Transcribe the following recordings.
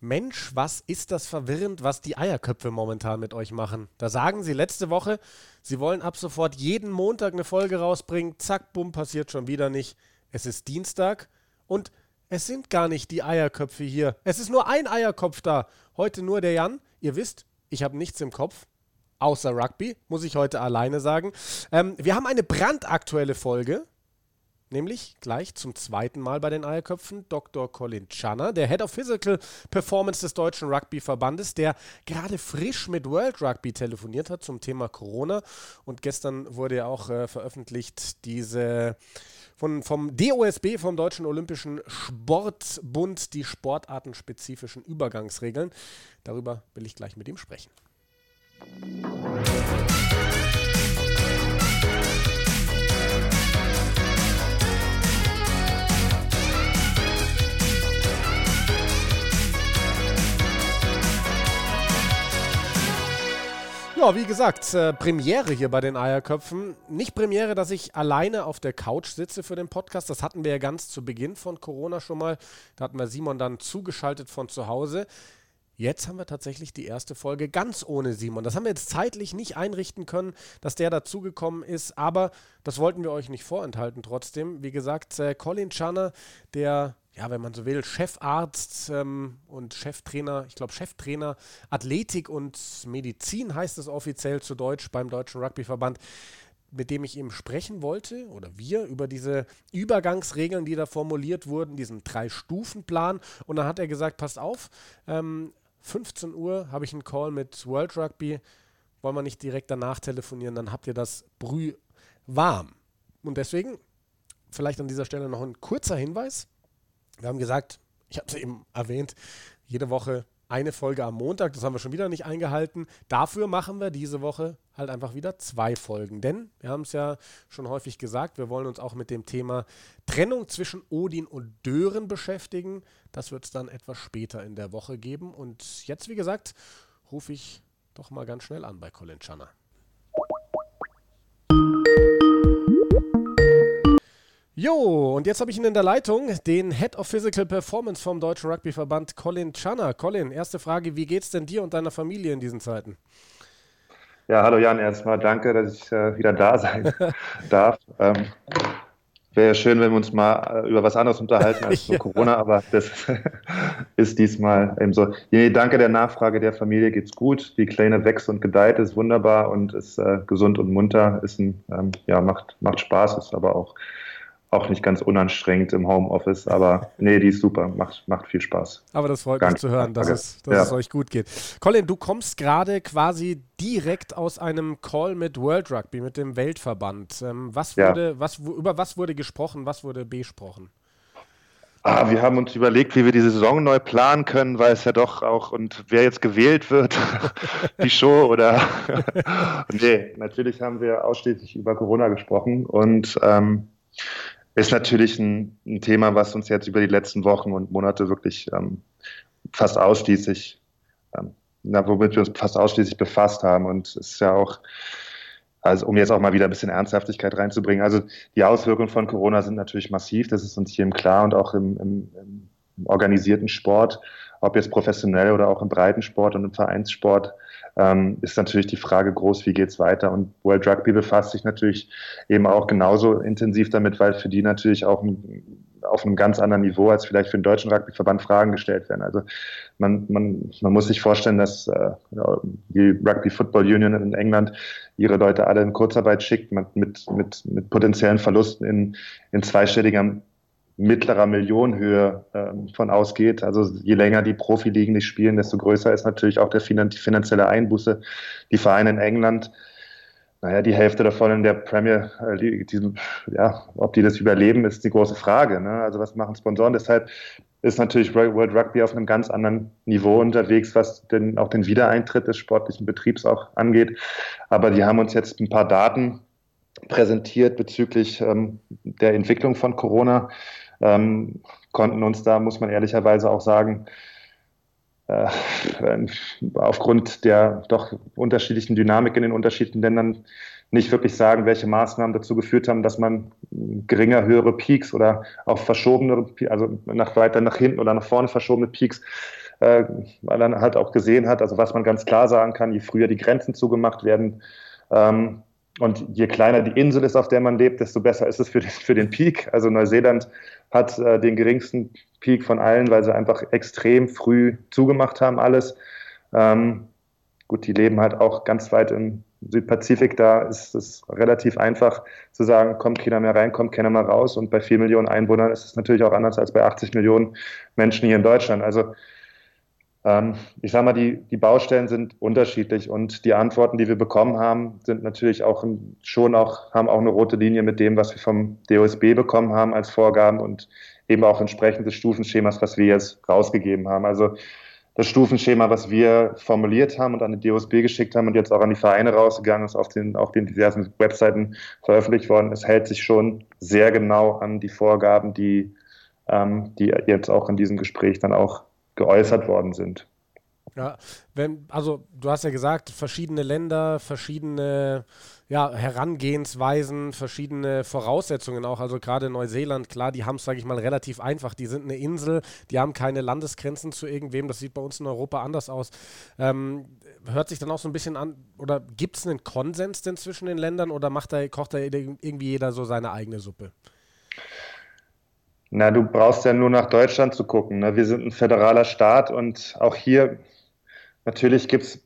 Mensch, was ist das verwirrend, was die Eierköpfe momentan mit euch machen. Da sagen sie letzte Woche, sie wollen ab sofort jeden Montag eine Folge rausbringen. Zack, bumm, passiert schon wieder nicht. Es ist Dienstag und es sind gar nicht die Eierköpfe hier. Es ist nur ein Eierkopf da. Heute nur der Jan. Ihr wisst, ich habe nichts im Kopf. Außer Rugby, muss ich heute alleine sagen. Ähm, wir haben eine brandaktuelle Folge nämlich gleich zum zweiten Mal bei den Eierköpfen Dr. Colin Channer, der Head of Physical Performance des Deutschen Rugby-Verbandes, der gerade frisch mit World Rugby telefoniert hat zum Thema Corona. Und gestern wurde ja auch äh, veröffentlicht diese von, vom DOSB, vom Deutschen Olympischen Sportbund, die sportartenspezifischen Übergangsregeln. Darüber will ich gleich mit ihm sprechen. Ja, wie gesagt, äh, Premiere hier bei den Eierköpfen. Nicht Premiere, dass ich alleine auf der Couch sitze für den Podcast. Das hatten wir ja ganz zu Beginn von Corona schon mal. Da hatten wir Simon dann zugeschaltet von zu Hause. Jetzt haben wir tatsächlich die erste Folge ganz ohne Simon. Das haben wir jetzt zeitlich nicht einrichten können, dass der dazugekommen ist, aber das wollten wir euch nicht vorenthalten trotzdem. Wie gesagt, äh, Colin Channer, der ja, wenn man so will, Chefarzt ähm, und Cheftrainer, ich glaube Cheftrainer Athletik und Medizin heißt es offiziell zu Deutsch beim Deutschen Rugbyverband, mit dem ich eben sprechen wollte oder wir über diese Übergangsregeln, die da formuliert wurden, diesen Drei-Stufen-Plan. Und dann hat er gesagt, passt auf, ähm, 15 Uhr habe ich einen Call mit World Rugby, wollen wir nicht direkt danach telefonieren, dann habt ihr das Brüh warm. Und deswegen vielleicht an dieser Stelle noch ein kurzer Hinweis. Wir haben gesagt, ich habe es eben erwähnt, jede Woche eine Folge am Montag. Das haben wir schon wieder nicht eingehalten. Dafür machen wir diese Woche halt einfach wieder zwei Folgen. Denn wir haben es ja schon häufig gesagt, wir wollen uns auch mit dem Thema Trennung zwischen Odin und Dören beschäftigen. Das wird es dann etwas später in der Woche geben. Und jetzt, wie gesagt, rufe ich doch mal ganz schnell an bei Colin Channer. Jo, und jetzt habe ich ihn in der Leitung, den Head of Physical Performance vom Deutschen Rugbyverband, Colin Channer. Colin, erste Frage, wie geht's denn dir und deiner Familie in diesen Zeiten? Ja, hallo Jan, erstmal danke, dass ich äh, wieder da sein darf. Ähm, Wäre ja schön, wenn wir uns mal äh, über was anderes unterhalten als ja. Corona, aber das ist diesmal eben so. Nee, danke der Nachfrage der Familie geht's gut. Die Kleine wächst und gedeiht, ist wunderbar und ist äh, gesund und munter, ist ein, ähm, ja, macht, macht Spaß, ist aber auch auch nicht ganz unanstrengend im Homeoffice, aber nee, die ist super, macht, macht viel Spaß. Aber das freut Gar mich zu hören, dass, es, dass ja. es euch gut geht. Colin, du kommst gerade quasi direkt aus einem Call mit World Rugby, mit dem Weltverband. Ähm, was wurde, ja. was, über was wurde gesprochen, was wurde besprochen? Ah, wir haben uns überlegt, wie wir die Saison neu planen können, weil es ja doch auch, und wer jetzt gewählt wird, die Show oder. nee, natürlich haben wir ausschließlich über Corona gesprochen und ähm, ist natürlich ein, ein, Thema, was uns jetzt über die letzten Wochen und Monate wirklich ähm, fast ausschließlich, ähm, na, womit wir uns fast ausschließlich befasst haben. Und es ist ja auch, also um jetzt auch mal wieder ein bisschen Ernsthaftigkeit reinzubringen. Also die Auswirkungen von Corona sind natürlich massiv, das ist uns jedem klar und auch im, im, im organisierten Sport, ob jetzt professionell oder auch im Breitensport und im Vereinssport ähm, ist natürlich die Frage groß, wie geht es weiter? Und World Rugby befasst sich natürlich eben auch genauso intensiv damit, weil für die natürlich auch ein, auf einem ganz anderen Niveau als vielleicht für den deutschen Rugbyverband Fragen gestellt werden. Also man, man, man muss sich vorstellen, dass äh, die Rugby Football Union in England ihre Leute alle in Kurzarbeit schickt mit, mit, mit, mit potenziellen Verlusten in, in zweistelliger mittlerer Millionenhöhe ähm, von ausgeht. Also je länger die Profiligen nicht spielen, desto größer ist natürlich auch der finan die finanzielle Einbuße. Die Vereine in England, naja, die Hälfte davon in der Premier League, die, ja, ob die das überleben, ist die große Frage. Ne? Also was machen Sponsoren? Deshalb ist natürlich World Rugby auf einem ganz anderen Niveau unterwegs, was denn auch den Wiedereintritt des sportlichen Betriebs auch angeht. Aber die haben uns jetzt ein paar Daten präsentiert bezüglich ähm, der Entwicklung von Corona ähm, konnten uns da, muss man ehrlicherweise auch sagen, äh, aufgrund der doch unterschiedlichen Dynamik in den unterschiedlichen Ländern nicht wirklich sagen, welche Maßnahmen dazu geführt haben, dass man geringer höhere Peaks oder auch verschobene, also nach weiter nach hinten oder nach vorne verschobene Peaks, äh, man halt auch gesehen hat, also was man ganz klar sagen kann, je früher die Grenzen zugemacht werden, ähm, und je kleiner die Insel ist, auf der man lebt, desto besser ist es für den, für den Peak. Also Neuseeland hat äh, den geringsten Peak von allen, weil sie einfach extrem früh zugemacht haben, alles. Ähm, gut, die leben halt auch ganz weit im Südpazifik, da ist es relativ einfach zu sagen, kommt keiner mehr rein, kommt keiner mehr raus. Und bei vier Millionen Einwohnern ist es natürlich auch anders als bei 80 Millionen Menschen hier in Deutschland. Also ich sage mal, die, die Baustellen sind unterschiedlich und die Antworten, die wir bekommen haben, sind natürlich auch schon auch, haben auch eine rote Linie mit dem, was wir vom DOSB bekommen haben als Vorgaben und eben auch entsprechend des Stufenschemas, was wir jetzt rausgegeben haben. Also das Stufenschema, was wir formuliert haben und an die DOSB geschickt haben und jetzt auch an die Vereine rausgegangen ist, auf den, auf den diversen Webseiten veröffentlicht worden ist, hält sich schon sehr genau an die Vorgaben, die, ähm, die jetzt auch in diesem Gespräch dann auch geäußert worden sind. Ja, wenn, also du hast ja gesagt, verschiedene Länder, verschiedene ja, Herangehensweisen, verschiedene Voraussetzungen auch. Also gerade Neuseeland, klar, die haben es, sage ich mal, relativ einfach. Die sind eine Insel, die haben keine Landesgrenzen zu irgendwem. Das sieht bei uns in Europa anders aus. Ähm, hört sich dann auch so ein bisschen an, oder gibt es einen Konsens denn zwischen den Ländern oder macht da, kocht da irgendwie jeder so seine eigene Suppe? Na, du brauchst ja nur nach Deutschland zu gucken. Ne? Wir sind ein föderaler Staat und auch hier natürlich gibt es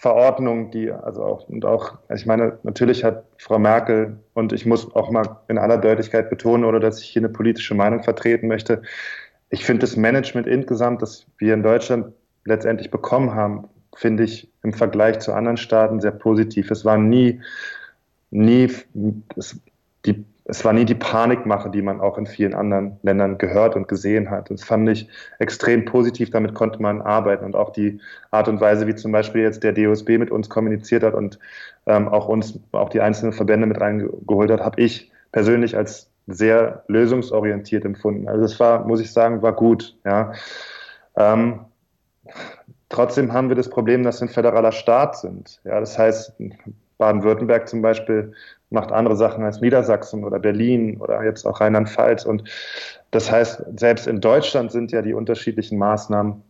Verordnungen, die, also auch, und auch, ich meine, natürlich hat Frau Merkel, und ich muss auch mal in aller Deutlichkeit betonen, oder dass ich hier eine politische Meinung vertreten möchte, ich finde das Management insgesamt, das wir in Deutschland letztendlich bekommen haben, finde ich im Vergleich zu anderen Staaten sehr positiv. Es war nie, nie, es, die es war nie die Panikmache, die man auch in vielen anderen Ländern gehört und gesehen hat. Das fand ich extrem positiv, damit konnte man arbeiten und auch die Art und Weise, wie zum Beispiel jetzt der DOSB mit uns kommuniziert hat und ähm, auch uns, auch die einzelnen Verbände mit reingeholt hat, habe ich persönlich als sehr lösungsorientiert empfunden. Also es war, muss ich sagen, war gut. Ja. Ähm, trotzdem haben wir das Problem, dass wir ein föderaler Staat sind. Ja, das heißt, Baden-Württemberg zum Beispiel macht andere Sachen als Niedersachsen oder Berlin oder jetzt auch Rheinland-Pfalz. Und das heißt, selbst in Deutschland sind ja die unterschiedlichen Maßnahmen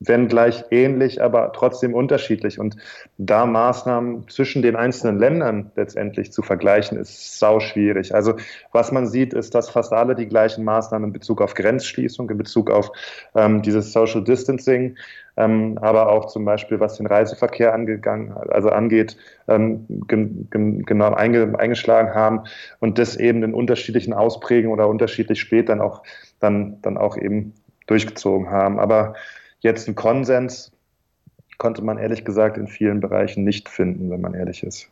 wenn gleich ähnlich, aber trotzdem unterschiedlich. Und da Maßnahmen zwischen den einzelnen Ländern letztendlich zu vergleichen, ist sau schwierig. Also was man sieht, ist, dass fast alle die gleichen Maßnahmen in Bezug auf Grenzschließung, in Bezug auf ähm, dieses Social Distancing, ähm, aber auch zum Beispiel was den Reiseverkehr angegangen, also angeht, ähm, genau einge eingeschlagen haben und das eben in unterschiedlichen Ausprägungen oder unterschiedlich spät dann auch dann, dann auch eben durchgezogen haben. Aber Jetzt einen Konsens konnte man ehrlich gesagt in vielen Bereichen nicht finden, wenn man ehrlich ist.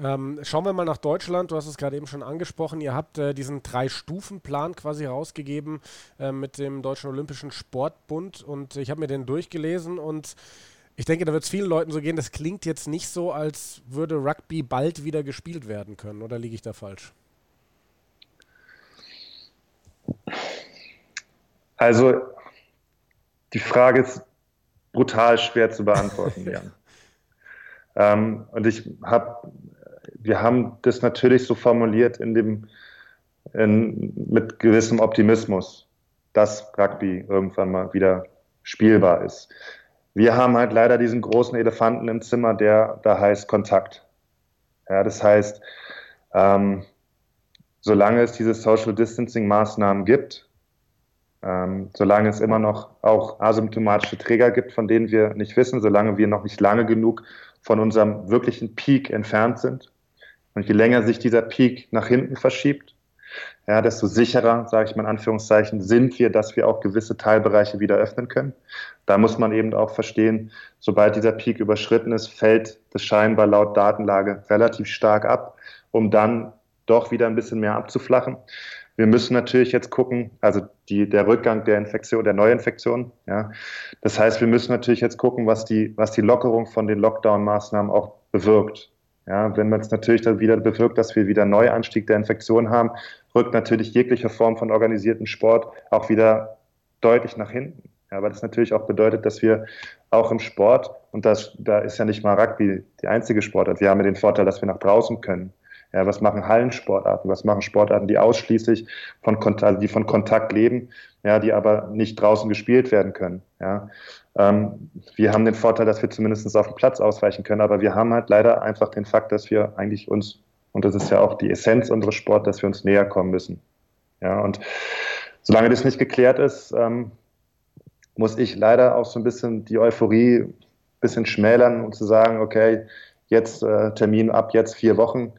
Ähm, schauen wir mal nach Deutschland. Du hast es gerade eben schon angesprochen. Ihr habt äh, diesen Drei-Stufen-Plan quasi rausgegeben äh, mit dem Deutschen Olympischen Sportbund und ich habe mir den durchgelesen und ich denke, da wird es vielen Leuten so gehen. Das klingt jetzt nicht so, als würde Rugby bald wieder gespielt werden können. Oder liege ich da falsch? Also die Frage ist brutal schwer zu beantworten, Jan. ähm, und ich habe, wir haben das natürlich so formuliert in dem, in, mit gewissem Optimismus, dass Rugby irgendwann mal wieder spielbar ist. Wir haben halt leider diesen großen Elefanten im Zimmer, der da heißt Kontakt. Ja, das heißt, ähm, solange es diese Social Distancing Maßnahmen gibt, ähm, solange es immer noch auch asymptomatische Träger gibt, von denen wir nicht wissen, solange wir noch nicht lange genug von unserem wirklichen Peak entfernt sind. Und je länger sich dieser Peak nach hinten verschiebt, ja, desto sicherer, sage ich mal in Anführungszeichen, sind wir, dass wir auch gewisse Teilbereiche wieder öffnen können. Da muss man eben auch verstehen, sobald dieser Peak überschritten ist, fällt das scheinbar laut Datenlage relativ stark ab, um dann doch wieder ein bisschen mehr abzuflachen. Wir müssen natürlich jetzt gucken, also die, der Rückgang der Infektion, der Neuinfektion. Ja. Das heißt, wir müssen natürlich jetzt gucken, was die, was die Lockerung von den Lockdown-Maßnahmen auch bewirkt. Ja, wenn man es natürlich dann wieder bewirkt, dass wir wieder einen Neuanstieg der Infektion haben, rückt natürlich jegliche Form von organisierten Sport auch wieder deutlich nach hinten. Ja, weil das natürlich auch bedeutet, dass wir auch im Sport und das, da ist ja nicht mal Rugby die einzige Sportart. Wir haben ja den Vorteil, dass wir nach draußen können. Ja, was machen Hallensportarten? Was machen Sportarten, die ausschließlich von Kontakt, die von Kontakt leben, ja, die aber nicht draußen gespielt werden können? Ja, ähm, wir haben den Vorteil, dass wir zumindest auf dem Platz ausweichen können, aber wir haben halt leider einfach den Fakt, dass wir eigentlich uns, und das ist ja auch die Essenz unseres Sports, dass wir uns näher kommen müssen. Ja, und solange das nicht geklärt ist, ähm, muss ich leider auch so ein bisschen die Euphorie ein bisschen schmälern und zu sagen, okay, jetzt äh, Termin ab jetzt vier Wochen,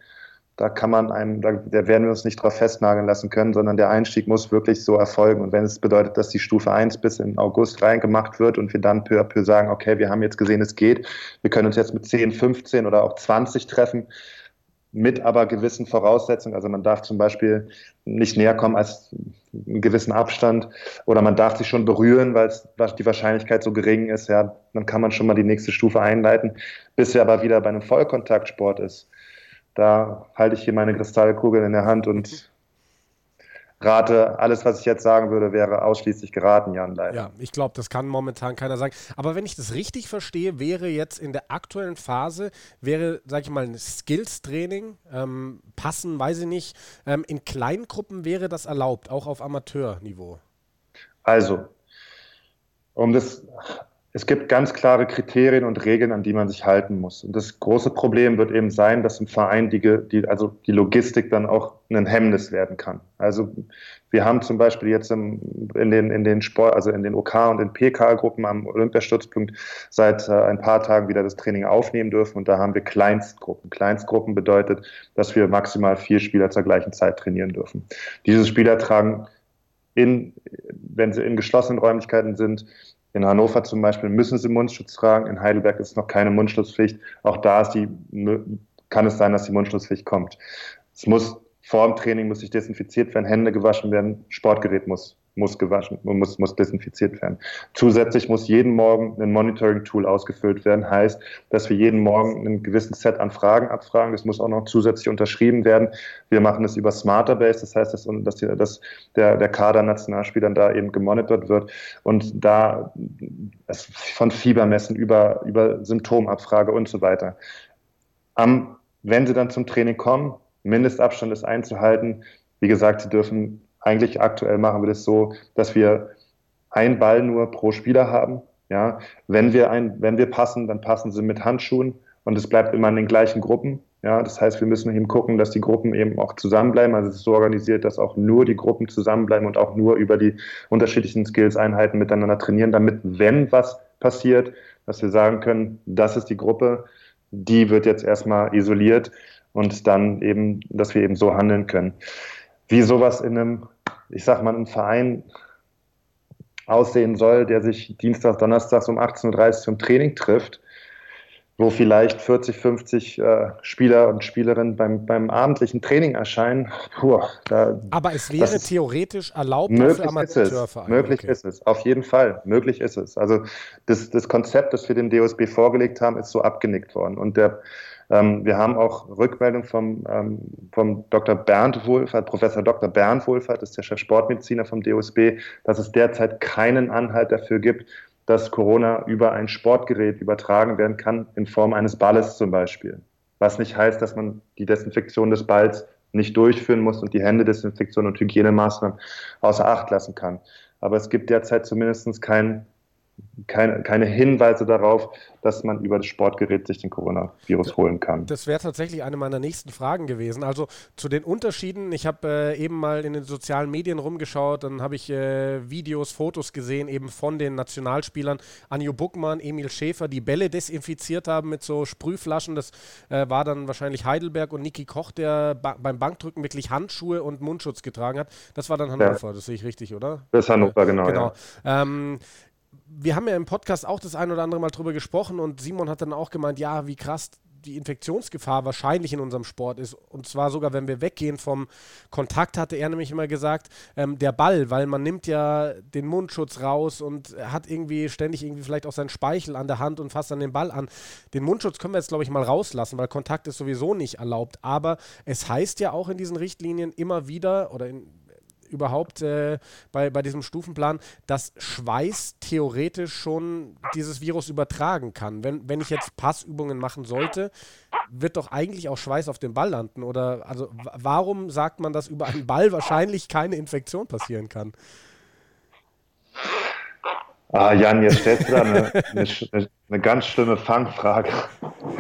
da kann man einem, da, werden wir uns nicht drauf festnageln lassen können, sondern der Einstieg muss wirklich so erfolgen. Und wenn es bedeutet, dass die Stufe 1 bis in August reingemacht wird und wir dann peu à peu sagen, okay, wir haben jetzt gesehen, es geht, wir können uns jetzt mit 10, 15 oder auch 20 treffen, mit aber gewissen Voraussetzungen. Also man darf zum Beispiel nicht näher kommen als einen gewissen Abstand oder man darf sich schon berühren, weil die Wahrscheinlichkeit so gering ist. Ja, dann kann man schon mal die nächste Stufe einleiten, bis er aber wieder bei einem Vollkontaktsport ist. Da halte ich hier meine Kristallkugel in der Hand und rate, alles, was ich jetzt sagen würde, wäre ausschließlich geraten, Jan, leider. Ja, ich glaube, das kann momentan keiner sagen. Aber wenn ich das richtig verstehe, wäre jetzt in der aktuellen Phase, wäre, sag ich mal, ein Skills-Training, ähm, passen, weiß ich nicht, ähm, in Kleingruppen wäre das erlaubt, auch auf Amateurniveau? Also, um das es gibt ganz klare Kriterien und Regeln, an die man sich halten muss. Und das große Problem wird eben sein, dass im Verein die, die, also die Logistik dann auch ein Hemmnis werden kann. Also wir haben zum Beispiel jetzt im, in den, in den Sport, also in den OK und den PK-Gruppen am Olympiastützpunkt seit äh, ein paar Tagen wieder das Training aufnehmen dürfen und da haben wir Kleinstgruppen. Kleinstgruppen bedeutet, dass wir maximal vier Spieler zur gleichen Zeit trainieren dürfen. Diese Spieler tragen in, wenn sie in geschlossenen Räumlichkeiten sind, in Hannover zum Beispiel müssen sie Mundschutz tragen, in Heidelberg ist noch keine Mundschutzpflicht. Auch da die, kann es sein, dass die Mundschutzpflicht kommt. Es muss vor dem Training muss sich desinfiziert werden, Hände gewaschen werden, Sportgerät muss muss gewaschen, muss, muss desinfiziert werden. Zusätzlich muss jeden Morgen ein Monitoring-Tool ausgefüllt werden. Heißt, dass wir jeden Morgen einen gewissen Set an Fragen abfragen. Das muss auch noch zusätzlich unterschrieben werden. Wir machen das über Smarterbase. Das heißt, dass, dass, die, dass der, der Kader Nationalspielern da eben gemonitort wird und da von Fiebermessen über, über Symptomabfrage und so weiter. Am, wenn sie dann zum Training kommen, Mindestabstand ist einzuhalten. Wie gesagt, sie dürfen eigentlich aktuell machen wir das so, dass wir einen Ball nur pro Spieler haben. Ja, wenn wir ein, wenn wir passen, dann passen sie mit Handschuhen und es bleibt immer in den gleichen Gruppen. Ja, das heißt, wir müssen eben gucken, dass die Gruppen eben auch zusammenbleiben. Also es ist so organisiert, dass auch nur die Gruppen zusammenbleiben und auch nur über die unterschiedlichen Skills-Einheiten miteinander trainieren, damit, wenn was passiert, dass wir sagen können, das ist die Gruppe, die wird jetzt erstmal isoliert und dann eben, dass wir eben so handeln können wie sowas in einem, ich sag mal, einem Verein aussehen soll, der sich Dienstag, Donnerstags um 18.30 Uhr zum Training trifft, wo vielleicht 40, 50 äh, Spieler und Spielerinnen beim, beim abendlichen Training erscheinen. Puh, da, Aber es wäre theoretisch erlaubt möglich für Amateurvereine. Möglich okay. ist es, auf jeden Fall. Möglich ist es. Also das, das Konzept, das wir dem DOSB vorgelegt haben, ist so abgenickt worden. Und der ähm, wir haben auch Rückmeldung vom, ähm, vom Dr. Bernd Wohlfahrt, Professor Dr. Bernd Wohlfahrt, ist der Chef Sportmediziner vom DOSB, dass es derzeit keinen Anhalt dafür gibt, dass Corona über ein Sportgerät übertragen werden kann, in Form eines Balles zum Beispiel. Was nicht heißt, dass man die Desinfektion des Balls nicht durchführen muss und die Händedesinfektion und Hygienemaßnahmen außer Acht lassen kann. Aber es gibt derzeit zumindest kein keine, keine Hinweise darauf, dass man über das Sportgerät sich den Coronavirus holen kann. Das wäre tatsächlich eine meiner nächsten Fragen gewesen. Also zu den Unterschieden. Ich habe äh, eben mal in den sozialen Medien rumgeschaut, dann habe ich äh, Videos, Fotos gesehen, eben von den Nationalspielern Anjo Buckmann, Emil Schäfer, die Bälle desinfiziert haben mit so Sprühflaschen. Das äh, war dann wahrscheinlich Heidelberg und Niki Koch, der ba beim Bankdrücken wirklich Handschuhe und Mundschutz getragen hat. Das war dann Hannover, ja. das sehe ich richtig, oder? Das ist Hannover, genau. genau. Ja. Ähm, wir haben ja im Podcast auch das ein oder andere Mal drüber gesprochen und Simon hat dann auch gemeint, ja, wie krass die Infektionsgefahr wahrscheinlich in unserem Sport ist. Und zwar sogar, wenn wir weggehen vom Kontakt, hatte er nämlich immer gesagt, ähm, der Ball, weil man nimmt ja den Mundschutz raus und hat irgendwie ständig irgendwie vielleicht auch seinen Speichel an der Hand und fasst dann den Ball an. Den Mundschutz können wir jetzt, glaube ich, mal rauslassen, weil Kontakt ist sowieso nicht erlaubt. Aber es heißt ja auch in diesen Richtlinien immer wieder oder in, überhaupt äh, bei, bei diesem Stufenplan, dass Schweiß theoretisch schon dieses Virus übertragen kann. Wenn, wenn ich jetzt Passübungen machen sollte, wird doch eigentlich auch Schweiß auf dem Ball landen. Oder also warum sagt man, dass über einen Ball wahrscheinlich keine Infektion passieren kann? Ah, Jan, jetzt stellst du da eine, eine, eine ganz schlimme Fangfrage.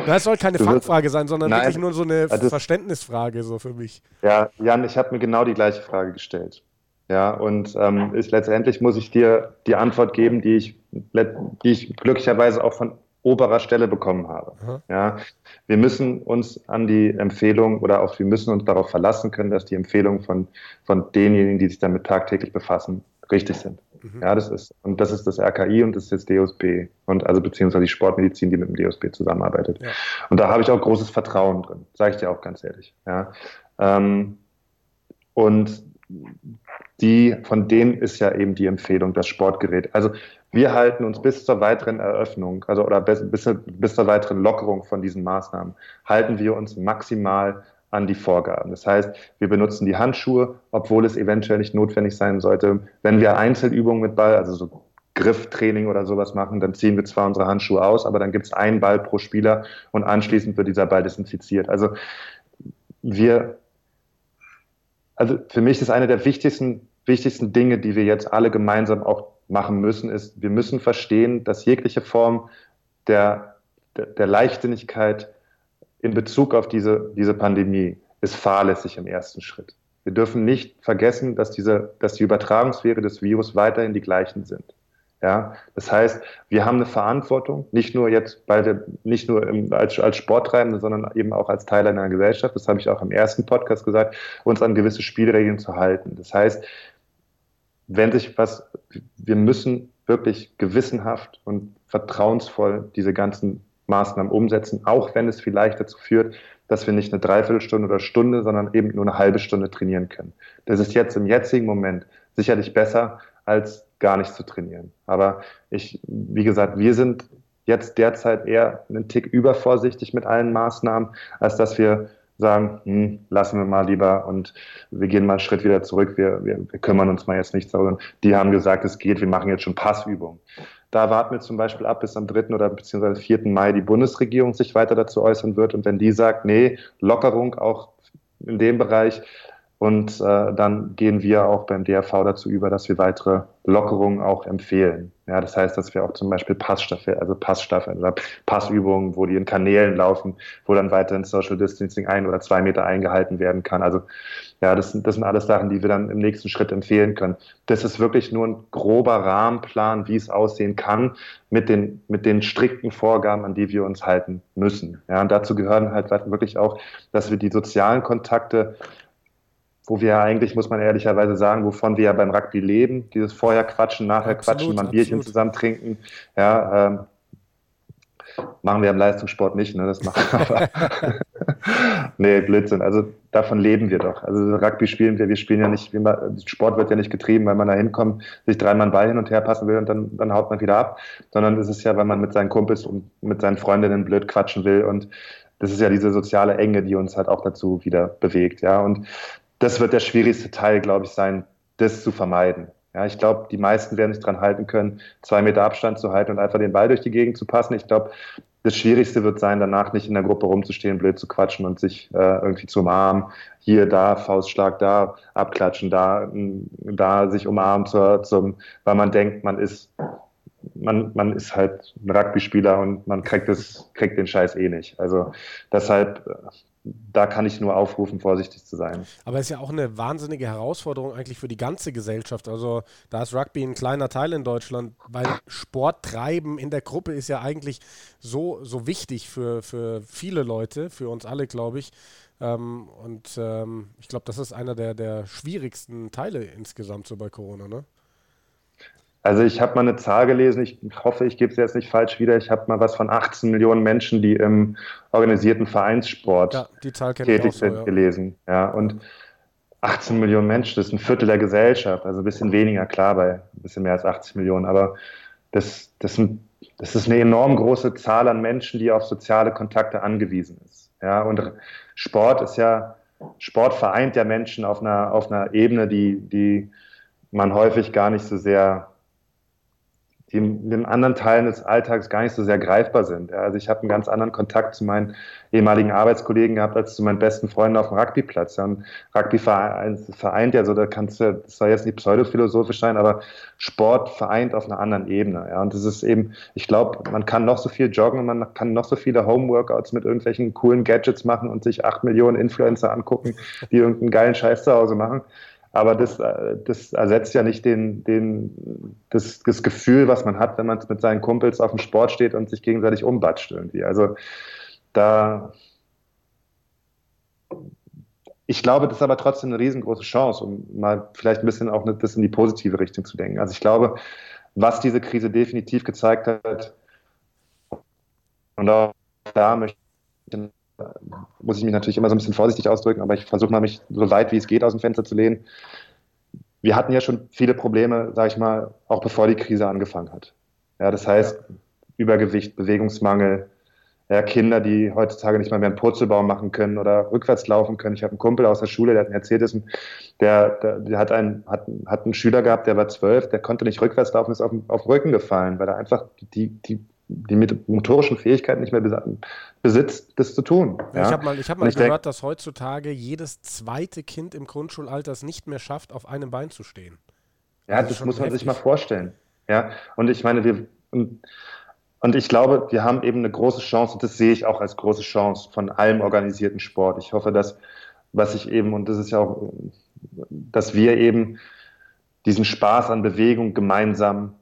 Das soll keine Fangfrage sein, sondern Nein, wirklich nur so eine Verständnisfrage so für mich. Ja, Jan, ich habe mir genau die gleiche Frage gestellt. Ja, und ähm, ist, letztendlich muss ich dir die Antwort geben, die ich, die ich glücklicherweise auch von oberer Stelle bekommen habe. Aha. Ja, wir müssen uns an die Empfehlung oder auch wir müssen uns darauf verlassen können, dass die Empfehlungen von, von denjenigen, die sich damit tagtäglich befassen, richtig sind. Mhm. Ja, das ist, und das ist das RKI und das ist das DOSB und also beziehungsweise die Sportmedizin, die mit dem DOSB zusammenarbeitet. Ja. Und da habe ich auch großes Vertrauen drin, sage ich dir auch ganz ehrlich. Ja. Ähm, und die, von denen ist ja eben die Empfehlung, das Sportgerät. Also wir halten uns bis zur weiteren Eröffnung, also oder bis, bis, bis zur weiteren Lockerung von diesen Maßnahmen, halten wir uns maximal an die Vorgaben. Das heißt, wir benutzen die Handschuhe, obwohl es eventuell nicht notwendig sein sollte. Wenn wir Einzelübungen mit Ball, also so Grifftraining oder sowas machen, dann ziehen wir zwar unsere Handschuhe aus, aber dann gibt es einen Ball pro Spieler und anschließend wird dieser Ball desinfiziert. Also wir, also für mich ist eine der wichtigsten, wichtigsten Dinge, die wir jetzt alle gemeinsam auch machen müssen, ist, wir müssen verstehen, dass jegliche Form der, der, der Leichtsinnigkeit in Bezug auf diese, diese Pandemie ist fahrlässig im ersten Schritt. Wir dürfen nicht vergessen, dass, diese, dass die Übertragungswege des Virus weiterhin die gleichen sind. Ja, das heißt, wir haben eine Verantwortung, nicht nur jetzt, weil wir nicht nur im, als, als Sporttreibende, sondern eben auch als Teil einer Gesellschaft, das habe ich auch im ersten Podcast gesagt, uns an gewisse Spielregeln zu halten. Das heißt, wenn sich was, wir müssen wirklich gewissenhaft und vertrauensvoll diese ganzen Maßnahmen umsetzen, auch wenn es vielleicht dazu führt, dass wir nicht eine Dreiviertelstunde oder Stunde, sondern eben nur eine halbe Stunde trainieren können. Das ist jetzt im jetzigen Moment sicherlich besser, als gar nicht zu trainieren. Aber ich, wie gesagt, wir sind jetzt derzeit eher einen Tick übervorsichtig mit allen Maßnahmen, als dass wir sagen, hm, lassen wir mal lieber und wir gehen mal einen Schritt wieder zurück, wir, wir, wir kümmern uns mal jetzt nicht darum. Die haben gesagt, es geht, wir machen jetzt schon Passübungen. Da warten wir zum Beispiel ab, bis am 3. oder beziehungsweise 4. Mai die Bundesregierung sich weiter dazu äußern wird. Und wenn die sagt, nee, Lockerung auch in dem Bereich, und äh, dann gehen wir auch beim DRV dazu über, dass wir weitere Lockerungen auch empfehlen. Ja, das heißt, dass wir auch zum Beispiel Passstaffel, also Passstaffel oder Passübungen, wo die in Kanälen laufen, wo dann weiterhin Social Distancing ein oder zwei Meter eingehalten werden kann. Also ja, das, das sind alles Sachen, die wir dann im nächsten Schritt empfehlen können. Das ist wirklich nur ein grober Rahmenplan, wie es aussehen kann, mit den, mit den strikten Vorgaben, an die wir uns halten müssen. Ja, und dazu gehören halt wirklich auch, dass wir die sozialen Kontakte wo wir eigentlich, muss man ehrlicherweise sagen, wovon wir ja beim Rugby leben, dieses vorher quatschen, nachher absolut, quatschen, mal ein Bierchen zusammen trinken, ja, ähm, machen wir im Leistungssport nicht, ne, das machen wir aber. nee, Blödsinn, also davon leben wir doch. Also Rugby spielen wir, wir spielen ja nicht, man, Sport wird ja nicht getrieben, weil man da hinkommt, sich dreimal einen Ball hin und her passen will und dann, dann haut man wieder ab, sondern es ist ja, weil man mit seinen Kumpels und mit seinen Freundinnen blöd quatschen will und das ist ja diese soziale Enge, die uns halt auch dazu wieder bewegt, ja. Und das wird der schwierigste Teil, glaube ich, sein, das zu vermeiden. Ja, ich glaube, die meisten werden sich dran halten können, zwei Meter Abstand zu halten und einfach den Ball durch die Gegend zu passen. Ich glaube, das Schwierigste wird sein, danach nicht in der Gruppe rumzustehen, blöd zu quatschen und sich äh, irgendwie zu umarmen. Hier, da, Faustschlag, da, abklatschen, da, da sich umarmen, zur, zum, weil man denkt, man ist, man, man ist halt ein Rugby-Spieler und man kriegt, das, kriegt den Scheiß eh nicht. Also deshalb da kann ich nur aufrufen, vorsichtig zu sein. Aber es ist ja auch eine wahnsinnige Herausforderung eigentlich für die ganze Gesellschaft. Also da ist Rugby ein kleiner Teil in Deutschland, weil Sport treiben in der Gruppe ist ja eigentlich so, so wichtig für, für viele Leute, für uns alle, glaube ich. Ähm, und ähm, ich glaube, das ist einer der, der schwierigsten Teile insgesamt so bei Corona, ne? Also ich habe mal eine Zahl gelesen, ich hoffe, ich gebe es jetzt nicht falsch wieder. Ich habe mal was von 18 Millionen Menschen, die im organisierten Vereinssport ja, tätig sind, so, ja. gelesen. Ja, und 18 Millionen Menschen, das ist ein Viertel der Gesellschaft, also ein bisschen weniger, klar, bei ein bisschen mehr als 80 Millionen, aber das, das, sind, das ist eine enorm große Zahl an Menschen, die auf soziale Kontakte angewiesen ist. Ja, und Sport ist ja Sport vereint ja Menschen auf einer, auf einer Ebene, die, die man häufig gar nicht so sehr die in den anderen Teilen des Alltags gar nicht so sehr greifbar sind. also ich habe einen ganz anderen Kontakt zu meinen ehemaligen Arbeitskollegen gehabt als zu meinen besten Freunden auf dem Rugbyplatz. Ja, und Rugby vereint, ja so, da kannst du, das soll jetzt nicht pseudophilosophisch sein, aber Sport vereint auf einer anderen Ebene. Ja, und das ist eben, ich glaube, man kann noch so viel joggen, man kann noch so viele Homeworkouts mit irgendwelchen coolen Gadgets machen und sich acht Millionen Influencer angucken, die irgendeinen geilen Scheiß zu Hause machen. Aber das, äh, das ersetzt ja nicht den, den, das, das Gefühl, was man hat, wenn man mit seinen Kumpels auf dem Sport steht und sich gegenseitig umbatscht irgendwie. Also da, ich glaube, das ist aber trotzdem eine riesengroße Chance, um mal vielleicht ein bisschen auch das in die positive Richtung zu denken. Also ich glaube, was diese Krise definitiv gezeigt hat, und auch da möchte ich muss ich mich natürlich immer so ein bisschen vorsichtig ausdrücken, aber ich versuche mal, mich so weit wie es geht aus dem Fenster zu lehnen. Wir hatten ja schon viele Probleme, sage ich mal, auch bevor die Krise angefangen hat. Ja, das heißt, ja. Übergewicht, Bewegungsmangel, ja, Kinder, die heutzutage nicht mal mehr einen Purzelbaum machen können oder rückwärts laufen können. Ich habe einen Kumpel aus der Schule, der hat mir erzählt, der, der, der, hat, einen, hat, hat einen Schüler gehabt, der war zwölf, der konnte nicht rückwärts laufen, ist auf, auf den Rücken gefallen, weil er einfach die, die die motorischen Fähigkeiten nicht mehr besitzt, das zu tun. Ja? Ich habe mal, ich hab mal ich gehört, denk, dass heutzutage jedes zweite Kind im Grundschulalter es nicht mehr schafft, auf einem Bein zu stehen. Ja, das, das muss man heftig. sich mal vorstellen. Ja, und ich meine, wir, und, und ich glaube, wir haben eben eine große Chance, und das sehe ich auch als große Chance von allem organisierten Sport. Ich hoffe, dass, was ich eben, und das ist ja auch, dass wir eben diesen Spaß an Bewegung gemeinsam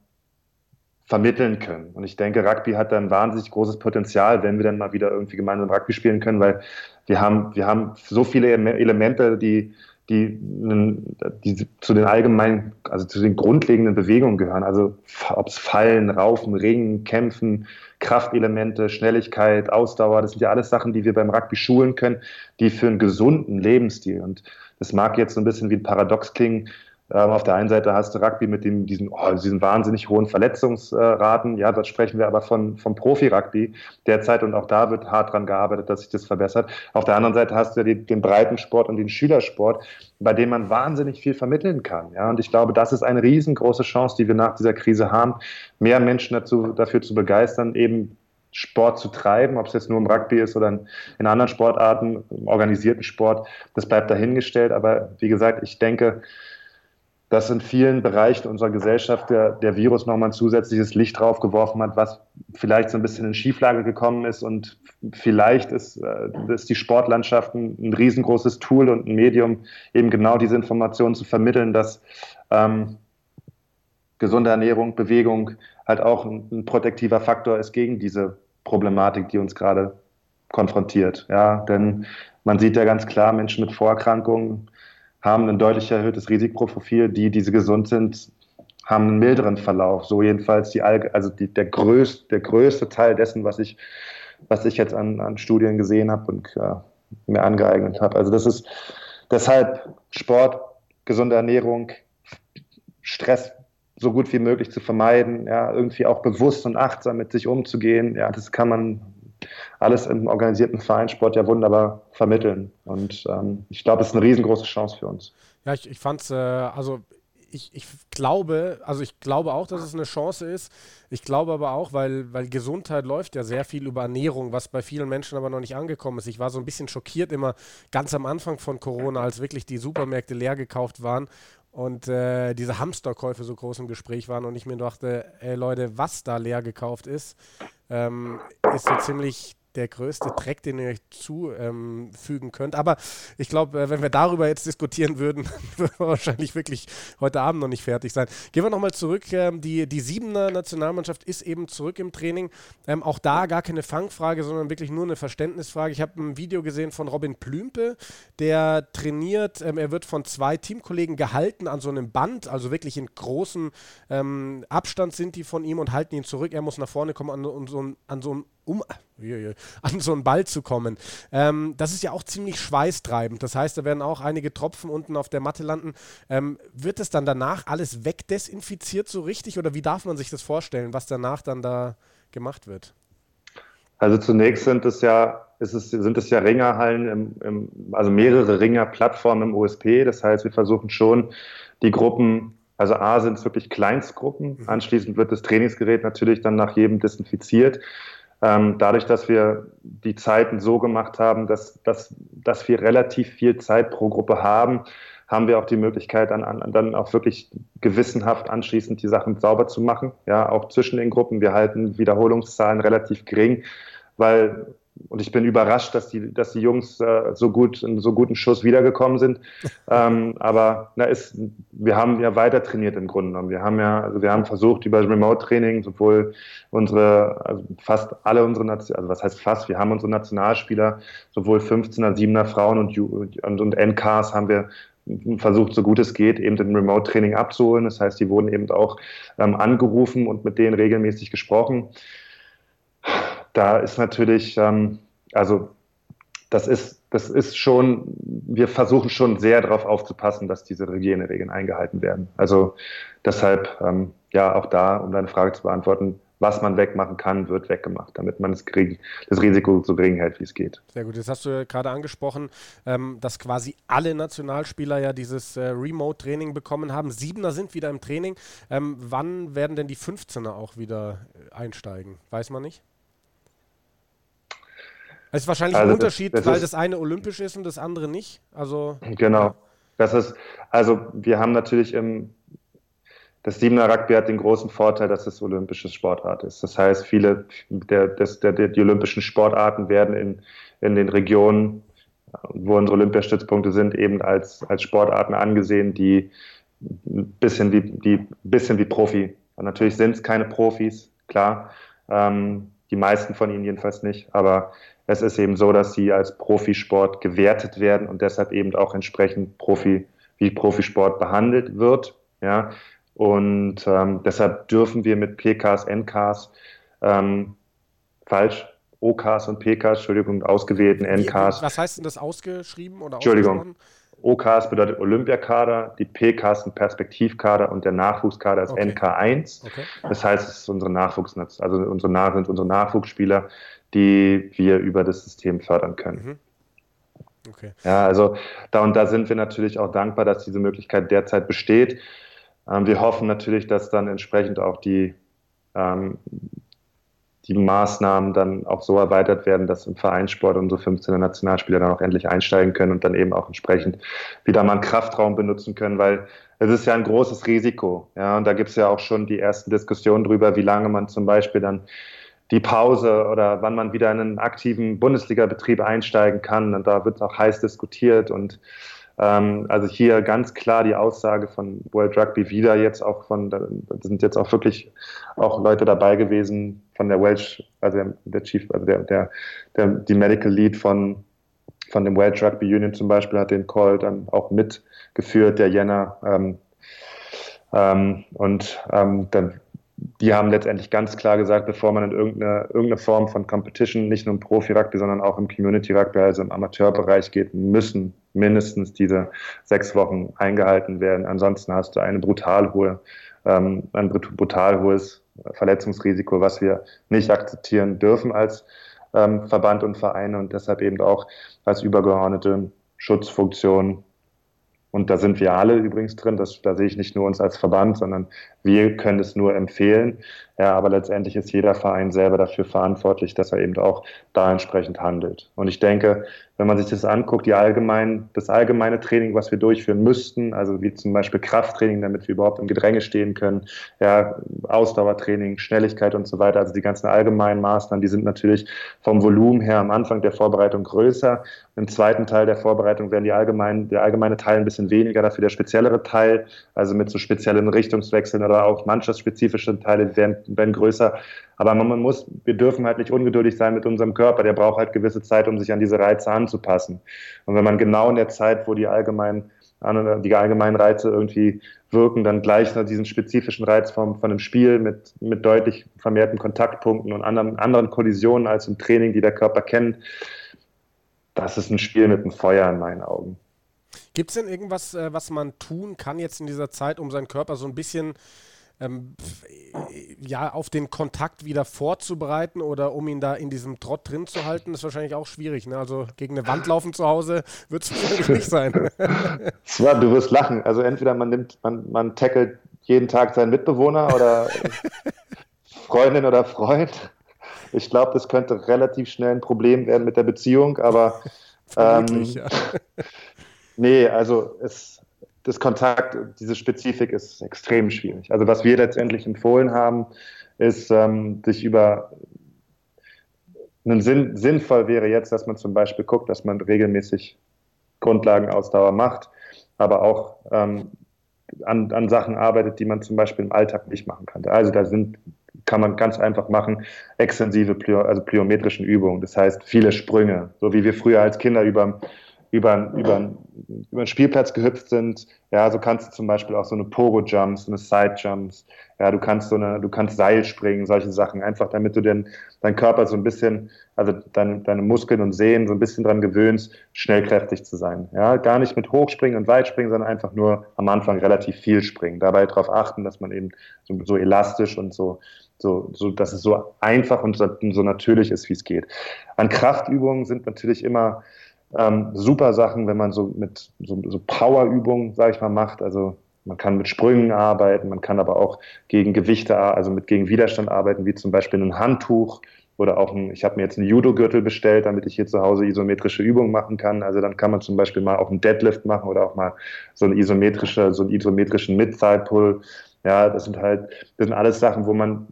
vermitteln können. Und ich denke, Rugby hat da ein wahnsinnig großes Potenzial, wenn wir dann mal wieder irgendwie gemeinsam Rugby spielen können, weil wir haben, wir haben so viele Elemente, die, die, die zu den allgemeinen, also zu den grundlegenden Bewegungen gehören. Also ob es Fallen, Raufen, Ringen, Kämpfen, Kraftelemente, Schnelligkeit, Ausdauer, das sind ja alles Sachen, die wir beim Rugby schulen können, die für einen gesunden Lebensstil und das mag jetzt so ein bisschen wie ein Paradox klingen, ähm, auf der einen Seite hast du Rugby mit dem, diesen, oh, diesen wahnsinnig hohen Verletzungsraten. Ja, dort sprechen wir aber von, vom Profi-Rugby derzeit und auch da wird hart dran gearbeitet, dass sich das verbessert. Auf der anderen Seite hast du die, den Breitensport und den Schülersport, bei dem man wahnsinnig viel vermitteln kann. Ja, und ich glaube, das ist eine riesengroße Chance, die wir nach dieser Krise haben, mehr Menschen dazu, dafür zu begeistern, eben Sport zu treiben, ob es jetzt nur im Rugby ist oder in anderen Sportarten, im organisierten Sport, das bleibt dahingestellt. Aber wie gesagt, ich denke, dass in vielen Bereichen unserer Gesellschaft der, der Virus nochmal ein zusätzliches Licht drauf geworfen hat, was vielleicht so ein bisschen in Schieflage gekommen ist. Und vielleicht ist, äh, ist die Sportlandschaft ein, ein, riesengroßes Tool und ein Medium, eben genau diese Informationen zu vermitteln, dass ähm, gesunde Ernährung, Bewegung halt auch ein, ein protektiver Faktor ist gegen diese Problematik, die uns gerade konfrontiert. Ja, denn man sieht ja ganz klar, Menschen mit Vorerkrankungen, haben ein deutlich erhöhtes Risikoprofil. Die, die gesund sind, haben einen milderen Verlauf. So jedenfalls die, also die, der, größte, der größte Teil dessen, was ich, was ich jetzt an, an Studien gesehen habe und äh, mir angeeignet habe. Also das ist deshalb Sport, gesunde Ernährung, Stress so gut wie möglich zu vermeiden, ja, irgendwie auch bewusst und achtsam mit sich umzugehen. Ja, das kann man alles im organisierten Vereinssport ja wunderbar vermitteln. Und ähm, ich glaube, es ist eine riesengroße Chance für uns. Ja, ich, ich fand es, äh, also ich, ich glaube, also ich glaube auch, dass es eine Chance ist. Ich glaube aber auch, weil, weil Gesundheit läuft ja sehr viel über Ernährung, was bei vielen Menschen aber noch nicht angekommen ist. Ich war so ein bisschen schockiert immer ganz am Anfang von Corona, als wirklich die Supermärkte leer gekauft waren und äh, diese Hamsterkäufe so groß im Gespräch waren und ich mir dachte, ey Leute, was da leer gekauft ist, ähm, ist so ziemlich der größte Dreck, den ihr euch zufügen ähm, könnt. Aber ich glaube, äh, wenn wir darüber jetzt diskutieren würden, würden wir wahrscheinlich wirklich heute Abend noch nicht fertig sein. Gehen wir nochmal zurück. Ähm, die, die Siebener Nationalmannschaft ist eben zurück im Training. Ähm, auch da gar keine Fangfrage, sondern wirklich nur eine Verständnisfrage. Ich habe ein Video gesehen von Robin Plümpe, der trainiert. Er wird von zwei Teamkollegen gehalten an so einem Band, also wirklich in großem Abstand sind die von ihm und halten ihn zurück. Er muss nach vorne kommen an, an so, an so um an so einen Ball zu kommen. Ähm, das ist ja auch ziemlich schweißtreibend. Das heißt, da werden auch einige Tropfen unten auf der Matte landen. Ähm, wird es dann danach alles wegdesinfiziert so richtig oder wie darf man sich das vorstellen, was danach dann da gemacht wird? Also zunächst sind es ja, es, sind es ja Ringerhallen, im, im, also mehrere Ringerplattformen im OSP. Das heißt, wir versuchen schon die Gruppen, also A sind es wirklich Kleinstgruppen. Mhm. Anschließend wird das Trainingsgerät natürlich dann nach jedem desinfiziert. Ähm, dadurch, dass wir die Zeiten so gemacht haben, dass, dass, dass wir relativ viel Zeit pro Gruppe haben, haben wir auch die Möglichkeit, dann, dann auch wirklich gewissenhaft anschließend die Sachen sauber zu machen. Ja, auch zwischen den Gruppen. Wir halten Wiederholungszahlen relativ gering, weil und ich bin überrascht, dass die, dass die Jungs äh, so gut, in so guten Schuss wiedergekommen sind. ähm, aber na, ist, wir haben ja weiter trainiert im Grunde genommen. Wir haben ja, also wir haben versucht über Remote-Training sowohl unsere, also fast alle unsere, also was heißt fast, wir haben unsere Nationalspieler, sowohl 15er, 7er Frauen und, und, und NKs haben wir versucht, so gut es geht, eben den Remote-Training abzuholen. Das heißt, die wurden eben auch ähm, angerufen und mit denen regelmäßig gesprochen da ist natürlich, ähm, also das ist, das ist schon, wir versuchen schon sehr darauf aufzupassen, dass diese Hygieneregeln eingehalten werden. Also deshalb, ähm, ja, auch da, um deine Frage zu beantworten, was man wegmachen kann, wird weggemacht, damit man das, gering, das Risiko so gering hält, wie es geht. Sehr gut. Jetzt hast du gerade angesprochen, ähm, dass quasi alle Nationalspieler ja dieses äh, Remote-Training bekommen haben. Siebener sind wieder im Training. Ähm, wann werden denn die 15er auch wieder äh, einsteigen? Weiß man nicht? Es ist wahrscheinlich also ein Unterschied, das, das weil das eine olympisch ist und das andere nicht. Also, genau. Das ist, also wir haben natürlich im, das Siebener Rugby hat den großen Vorteil, dass es olympische Sportart ist. Das heißt, viele der, der, der, die olympischen Sportarten werden in, in den Regionen, wo unsere Olympiastützpunkte sind, eben als, als Sportarten angesehen, die ein bisschen wie, die, bisschen wie Profi. Und natürlich sind es keine Profis, klar. Ähm, die meisten von ihnen jedenfalls nicht. Aber es ist eben so, dass sie als Profisport gewertet werden und deshalb eben auch entsprechend Profi, wie Profisport behandelt wird. Ja. Und ähm, deshalb dürfen wir mit PKs, NKs, ähm, falsch, OKs und PKs, Entschuldigung, ausgewählten NKs. Was heißt denn das ausgeschrieben oder Entschuldigung. OKs bedeutet Olympiakader, die PKs sind Perspektivkader und der Nachwuchskader ist okay. NK1. Okay. Das heißt, es ist unsere Nachwuchs, also unsere, sind unsere Nachwuchsspieler, die wir über das System fördern können. Mhm. Okay. Ja, also da und da sind wir natürlich auch dankbar, dass diese Möglichkeit derzeit besteht. Ähm, wir hoffen natürlich, dass dann entsprechend auch die, ähm, die Maßnahmen dann auch so erweitert werden, dass im Vereinssport unsere 15er Nationalspieler dann auch endlich einsteigen können und dann eben auch entsprechend wieder mal einen Kraftraum benutzen können, weil es ist ja ein großes Risiko. Ja, und da gibt es ja auch schon die ersten Diskussionen darüber, wie lange man zum Beispiel dann die Pause oder wann man wieder in einen aktiven Bundesliga-Betrieb einsteigen kann. Und da wird auch heiß diskutiert. Und also hier ganz klar die Aussage von World Rugby wieder jetzt auch von, da sind jetzt auch wirklich auch Leute dabei gewesen von der Welsh, also der, Chief, also der, der, der, die Medical Lead von, von dem World Rugby Union zum Beispiel hat den Call dann auch mitgeführt, der Jänner. Ähm, ähm, und ähm, dann die haben letztendlich ganz klar gesagt, bevor man in irgendeine, irgendeine Form von Competition, nicht nur im Profi-Rugby, sondern auch im Community-Rugby, also im Amateurbereich geht, müssen mindestens diese sechs Wochen eingehalten werden. Ansonsten hast du eine brutal hohe, ähm, ein brutal hohes Verletzungsrisiko, was wir nicht akzeptieren dürfen als ähm, Verband und Vereine und deshalb eben auch als übergeordnete Schutzfunktion und da sind wir alle übrigens drin. Das, da sehe ich nicht nur uns als Verband, sondern wir können es nur empfehlen. Ja, aber letztendlich ist jeder Verein selber dafür verantwortlich, dass er eben auch da entsprechend handelt. Und ich denke, wenn man sich das anguckt, die allgemein, das allgemeine Training, was wir durchführen müssten, also wie zum Beispiel Krafttraining, damit wir überhaupt im Gedränge stehen können, ja, Ausdauertraining, Schnelligkeit und so weiter, also die ganzen allgemeinen Maßnahmen, die sind natürlich vom Volumen her am Anfang der Vorbereitung größer. Im zweiten Teil der Vorbereitung werden die allgemeinen, der allgemeine Teil ein bisschen weniger, dafür der speziellere Teil, also mit so speziellen Richtungswechseln oder auch mannschaftsspezifischen Teile werden werden größer. Aber man muss, wir dürfen halt nicht ungeduldig sein mit unserem Körper. Der braucht halt gewisse Zeit, um sich an diese Reize anzupassen. Und wenn man genau in der Zeit, wo die allgemeinen, die allgemeinen Reize irgendwie wirken, dann gleich nach diesen spezifischen Reiz von, von einem Spiel mit, mit deutlich vermehrten Kontaktpunkten und anderen, anderen Kollisionen als im Training, die der Körper kennt, das ist ein Spiel mit einem Feuer in meinen Augen. Gibt es denn irgendwas, äh, was man tun kann jetzt in dieser Zeit, um seinen Körper so ein bisschen ähm, ja, auf den Kontakt wieder vorzubereiten oder um ihn da in diesem Trott drin zu halten, ist wahrscheinlich auch schwierig. Ne? Also gegen eine Wand laufen zu Hause wird es wahrscheinlich nicht sein. du wirst lachen. Also entweder man nimmt, man, man tackelt jeden Tag seinen Mitbewohner oder Freundin oder Freund. Ich glaube, das könnte relativ schnell ein Problem werden mit der Beziehung, aber ähm, ja. nee, also es, das Kontakt, diese Spezifik ist extrem schwierig. Also was wir letztendlich empfohlen haben, ist, ähm, sich über einen Sinn, sinnvoll wäre jetzt, dass man zum Beispiel guckt, dass man regelmäßig Grundlagenausdauer macht, aber auch ähm, an, an Sachen arbeitet, die man zum Beispiel im Alltag nicht machen kann. Also da sind kann man ganz einfach machen, extensive, also plyometrischen Übungen. Das heißt, viele Sprünge, so wie wir früher als Kinder über, über, über, über den Spielplatz gehüpft sind. Ja, so kannst du zum Beispiel auch so eine Pogo-Jumps, eine Side-Jumps. Ja, du kannst so eine, du kannst Seil springen, solche Sachen, einfach damit du den, deinen Körper so ein bisschen, also deine, deine Muskeln und Sehnen so ein bisschen dran gewöhnst, schnellkräftig zu sein. Ja, gar nicht mit Hochspringen und Weitspringen, sondern einfach nur am Anfang relativ viel springen. Dabei darauf achten, dass man eben so, so elastisch und so, so, so, dass es so einfach und so, so natürlich ist, wie es geht. An Kraftübungen sind natürlich immer ähm, super Sachen, wenn man so mit so, so Powerübungen, sage ich mal, macht. Also man kann mit Sprüngen arbeiten, man kann aber auch gegen Gewichte, also mit gegen Widerstand arbeiten, wie zum Beispiel ein Handtuch oder auch ein, ich habe mir jetzt einen Judo-Gürtel bestellt, damit ich hier zu Hause isometrische Übungen machen kann. Also dann kann man zum Beispiel mal auch einen Deadlift machen oder auch mal so eine isometrische, so einen isometrischen Mid-Thigh-Pull. Ja, das sind halt, das sind alles Sachen, wo man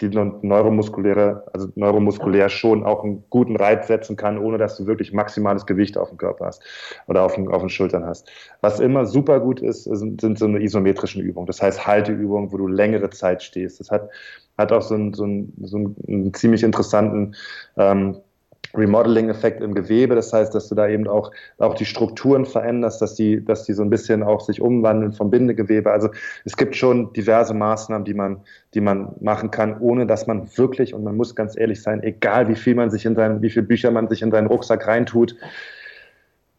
die neuromuskuläre, also neuromuskulär schon auch einen guten Reiz setzen kann, ohne dass du wirklich maximales Gewicht auf dem Körper hast oder auf den, auf den Schultern hast. Was immer super gut ist, sind, sind so eine isometrischen Übungen. Das heißt Halteübungen, wo du längere Zeit stehst. Das hat, hat auch so einen, so einen, so einen ziemlich interessanten ähm, Remodeling-Effekt im Gewebe. Das heißt, dass du da eben auch, auch die Strukturen veränderst, dass die, dass die so ein bisschen auch sich umwandeln vom Bindegewebe. Also es gibt schon diverse Maßnahmen, die man, die man machen kann, ohne dass man wirklich, und man muss ganz ehrlich sein, egal wie viel man sich in seinen, wie viele Bücher man sich in seinen Rucksack reintut,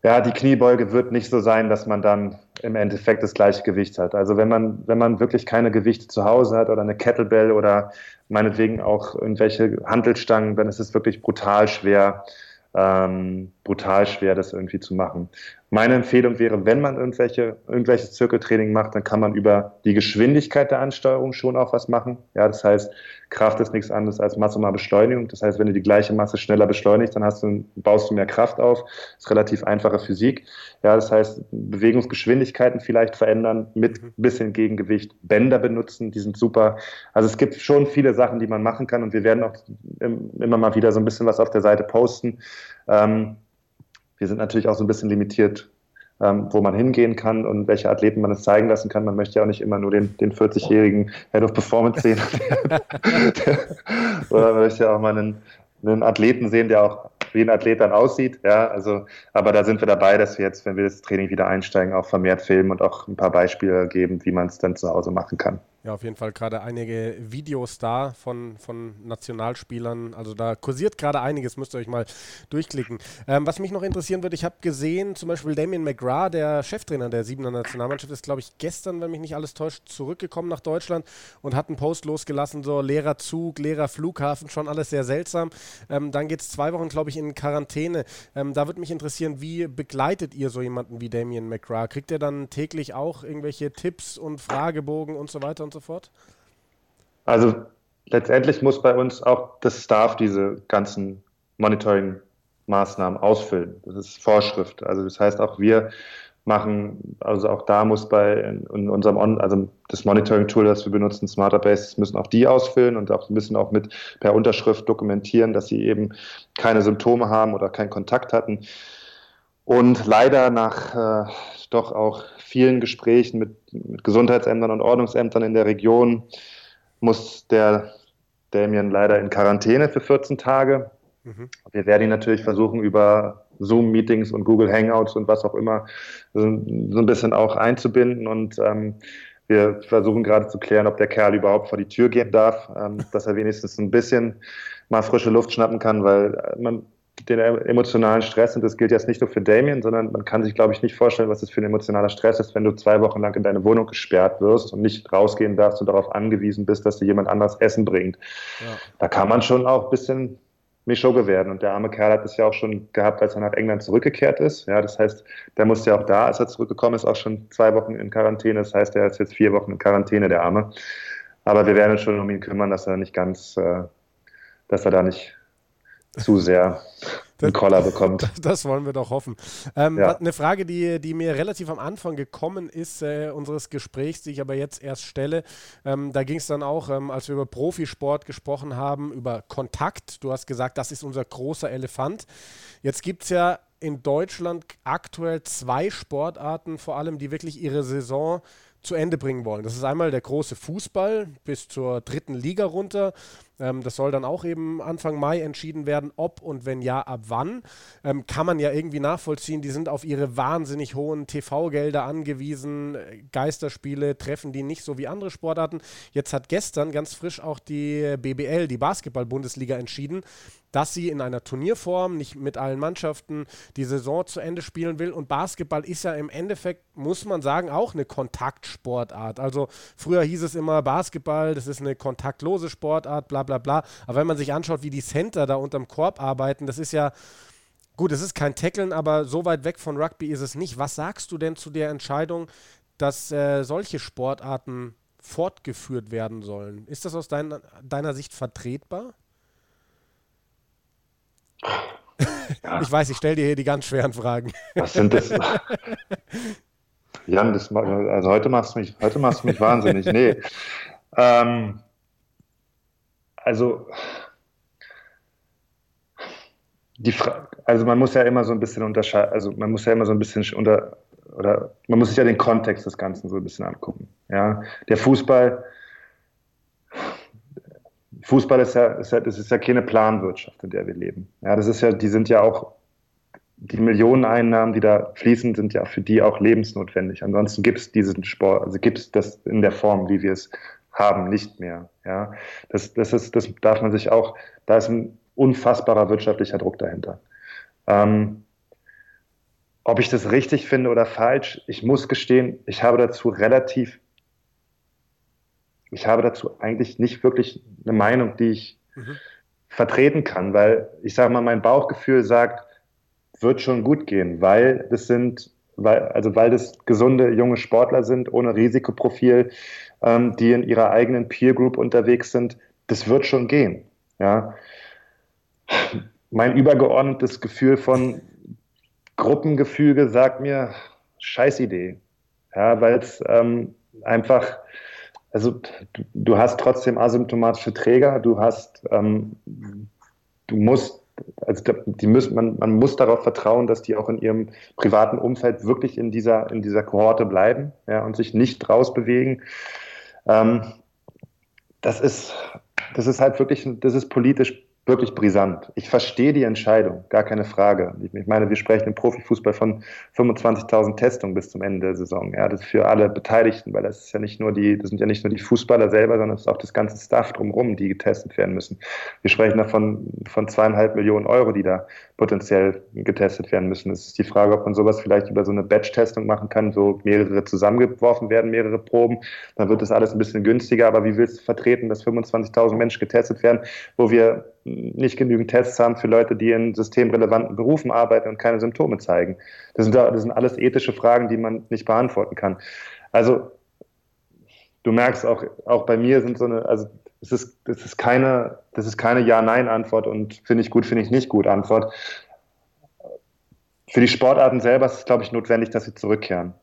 ja, die Kniebeuge wird nicht so sein, dass man dann im Endeffekt das gleiche Gewicht hat. Also wenn man, wenn man wirklich keine Gewichte zu Hause hat oder eine Kettlebell oder meinetwegen auch irgendwelche Handelstangen, dann ist es wirklich brutal schwer, ähm, brutal schwer, das irgendwie zu machen. Meine Empfehlung wäre, wenn man irgendwelche, irgendwelches Zirkeltraining macht, dann kann man über die Geschwindigkeit der Ansteuerung schon auch was machen. Ja, das heißt, Kraft ist nichts anderes als Masse mal Beschleunigung. Das heißt, wenn du die gleiche Masse schneller beschleunigst, dann hast du, baust du mehr Kraft auf. Das ist relativ einfache Physik. Ja, das heißt, Bewegungsgeschwindigkeiten vielleicht verändern mit mhm. bisschen Gegengewicht, Bänder benutzen, die sind super. Also es gibt schon viele Sachen, die man machen kann und wir werden auch immer mal wieder so ein bisschen was auf der Seite posten. Ähm, wir sind natürlich auch so ein bisschen limitiert, ähm, wo man hingehen kann und welche Athleten man es zeigen lassen kann. Man möchte ja auch nicht immer nur den, den 40-jährigen Head of Performance sehen, sondern man möchte ja auch mal einen, einen Athleten sehen, der auch wie ein Athlet dann aussieht. Ja, also, aber da sind wir dabei, dass wir jetzt, wenn wir das Training wieder einsteigen, auch vermehrt filmen und auch ein paar Beispiele geben, wie man es dann zu Hause machen kann. Ja, auf jeden Fall gerade einige Videos da von, von Nationalspielern. Also da kursiert gerade einiges, müsst ihr euch mal durchklicken. Ähm, was mich noch interessieren würde, ich habe gesehen, zum Beispiel Damien McGrath, der Cheftrainer der Siebener Nationalmannschaft, ist, glaube ich, gestern, wenn mich nicht alles täuscht, zurückgekommen nach Deutschland und hat einen Post losgelassen, so leerer Zug, leerer Flughafen, schon alles sehr seltsam. Ähm, dann geht es zwei Wochen, glaube ich, in Quarantäne. Ähm, da würde mich interessieren, wie begleitet ihr so jemanden wie Damien McGrath? Kriegt ihr dann täglich auch irgendwelche Tipps und Fragebogen und so weiter und so fort? Also letztendlich muss bei uns auch das Staff diese ganzen Monitoring-Maßnahmen ausfüllen. Das ist Vorschrift. Also das heißt auch wir machen, also auch da muss bei in unserem On, also das Monitoring-Tool, das wir benutzen, Smarterbase, müssen auch die ausfüllen und auch müssen auch mit per Unterschrift dokumentieren, dass sie eben keine Symptome haben oder keinen Kontakt hatten. Und leider nach äh, doch auch vielen Gesprächen mit, mit Gesundheitsämtern und Ordnungsämtern in der Region muss der Damien leider in Quarantäne für 14 Tage. Mhm. Wir werden ihn natürlich versuchen, über Zoom-Meetings und Google Hangouts und was auch immer so, ein bisschen auch einzubinden. Und ähm, wir versuchen gerade zu klären, ob der Kerl überhaupt vor die Tür gehen darf, ähm, dass er wenigstens ein bisschen mal frische Luft schnappen kann, weil äh, man den emotionalen Stress, und das gilt jetzt nicht nur für Damien, sondern man kann sich, glaube ich, nicht vorstellen, was das für ein emotionaler Stress ist, wenn du zwei Wochen lang in deine Wohnung gesperrt wirst und nicht rausgehen darfst und darauf angewiesen bist, dass dir jemand anders Essen bringt. Ja. Da kann man schon auch ein bisschen Mischugge werden. Und der arme Kerl hat es ja auch schon gehabt, als er nach England zurückgekehrt ist. Ja, das heißt, der musste ja auch da, als er zurückgekommen ist, auch schon zwei Wochen in Quarantäne. Das heißt, er ist jetzt vier Wochen in Quarantäne, der Arme. Aber wir werden uns schon um ihn kümmern, dass er nicht ganz, äh, dass er da nicht zu sehr einen Koller bekommt. Das wollen wir doch hoffen. Ähm, ja. Eine Frage, die, die mir relativ am Anfang gekommen ist, äh, unseres Gesprächs, die ich aber jetzt erst stelle. Ähm, da ging es dann auch, ähm, als wir über Profisport gesprochen haben, über Kontakt. Du hast gesagt, das ist unser großer Elefant. Jetzt gibt es ja in Deutschland aktuell zwei Sportarten, vor allem, die wirklich ihre Saison zu Ende bringen wollen. Das ist einmal der große Fußball bis zur dritten Liga runter. Ähm, das soll dann auch eben Anfang Mai entschieden werden, ob und wenn ja, ab wann. Ähm, kann man ja irgendwie nachvollziehen. Die sind auf ihre wahnsinnig hohen TV-Gelder angewiesen. Geisterspiele treffen die nicht so wie andere Sportarten. Jetzt hat gestern ganz frisch auch die BBL, die Basketball-Bundesliga, entschieden, dass sie in einer Turnierform, nicht mit allen Mannschaften, die Saison zu Ende spielen will. Und Basketball ist ja im Endeffekt, muss man sagen, auch eine Kontaktsportart. Also früher hieß es immer Basketball, das ist eine kontaktlose Sportart, bla bla bla. Aber wenn man sich anschaut, wie die Center da unterm Korb arbeiten, das ist ja, gut, es ist kein Tacklen, aber so weit weg von Rugby ist es nicht. Was sagst du denn zu der Entscheidung, dass äh, solche Sportarten fortgeführt werden sollen? Ist das aus dein, deiner Sicht vertretbar? Ja. Ich weiß, ich stelle dir hier die ganz schweren Fragen. Was sind das? Jan, das, also heute machst du mich, heute machst du mich wahnsinnig. Nee. Ähm, also, die also man muss ja immer so ein bisschen unterscheiden, also man muss ja immer so ein bisschen unter, oder man muss sich ja den Kontext des Ganzen so ein bisschen angucken. Ja, der Fußball Fußball ist ja, ist ja, das ist ja keine Planwirtschaft, in der wir leben. Ja, das ist ja, die sind ja auch, die Millioneneinnahmen, die da fließen, sind ja für die auch lebensnotwendig. Ansonsten gibt es diesen Sport, also gibt es das in der Form, wie wir es haben, nicht mehr. Ja, das, das ist, das darf man sich auch, da ist ein unfassbarer wirtschaftlicher Druck dahinter. Ähm, ob ich das richtig finde oder falsch, ich muss gestehen, ich habe dazu relativ ich habe dazu eigentlich nicht wirklich eine Meinung, die ich mhm. vertreten kann, weil ich sage mal, mein Bauchgefühl sagt, wird schon gut gehen, weil das sind, weil, also weil das gesunde junge Sportler sind, ohne Risikoprofil, ähm, die in ihrer eigenen Peer Group unterwegs sind. Das wird schon gehen. Ja. Mein übergeordnetes Gefühl von Gruppengefüge sagt mir, Scheißidee. Ja, weil es ähm, einfach also du, du, hast trotzdem asymptomatische Träger, du hast, ähm, du musst, also die müssen, man, man muss darauf vertrauen, dass die auch in ihrem privaten Umfeld wirklich in dieser, in dieser Kohorte bleiben ja, und sich nicht rausbewegen. Ähm, das ist, das ist halt wirklich, das ist politisch wirklich brisant. Ich verstehe die Entscheidung, gar keine Frage. Ich meine, wir sprechen im Profifußball von 25.000 Testungen bis zum Ende der Saison. Ja, das ist für alle Beteiligten, weil das ist ja nicht nur die, das sind ja nicht nur die Fußballer selber, sondern es ist auch das ganze Staff drumherum, die getestet werden müssen. Wir sprechen davon von zweieinhalb Millionen Euro, die da potenziell getestet werden müssen. Es ist die Frage, ob man sowas vielleicht über so eine Batch-Testung machen kann, so mehrere zusammengeworfen werden, mehrere Proben. Dann wird das alles ein bisschen günstiger. Aber wie willst du vertreten, dass 25.000 Menschen getestet werden, wo wir nicht genügend Tests haben für Leute, die in systemrelevanten Berufen arbeiten und keine Symptome zeigen. Das sind, das sind alles ethische Fragen, die man nicht beantworten kann. Also du merkst auch, auch bei mir sind so eine, also es ist, das ist keine, das ist keine Ja-Nein-Antwort und finde ich gut, finde ich nicht gut Antwort. Für die Sportarten selber ist es, glaube ich, notwendig, dass sie zurückkehren.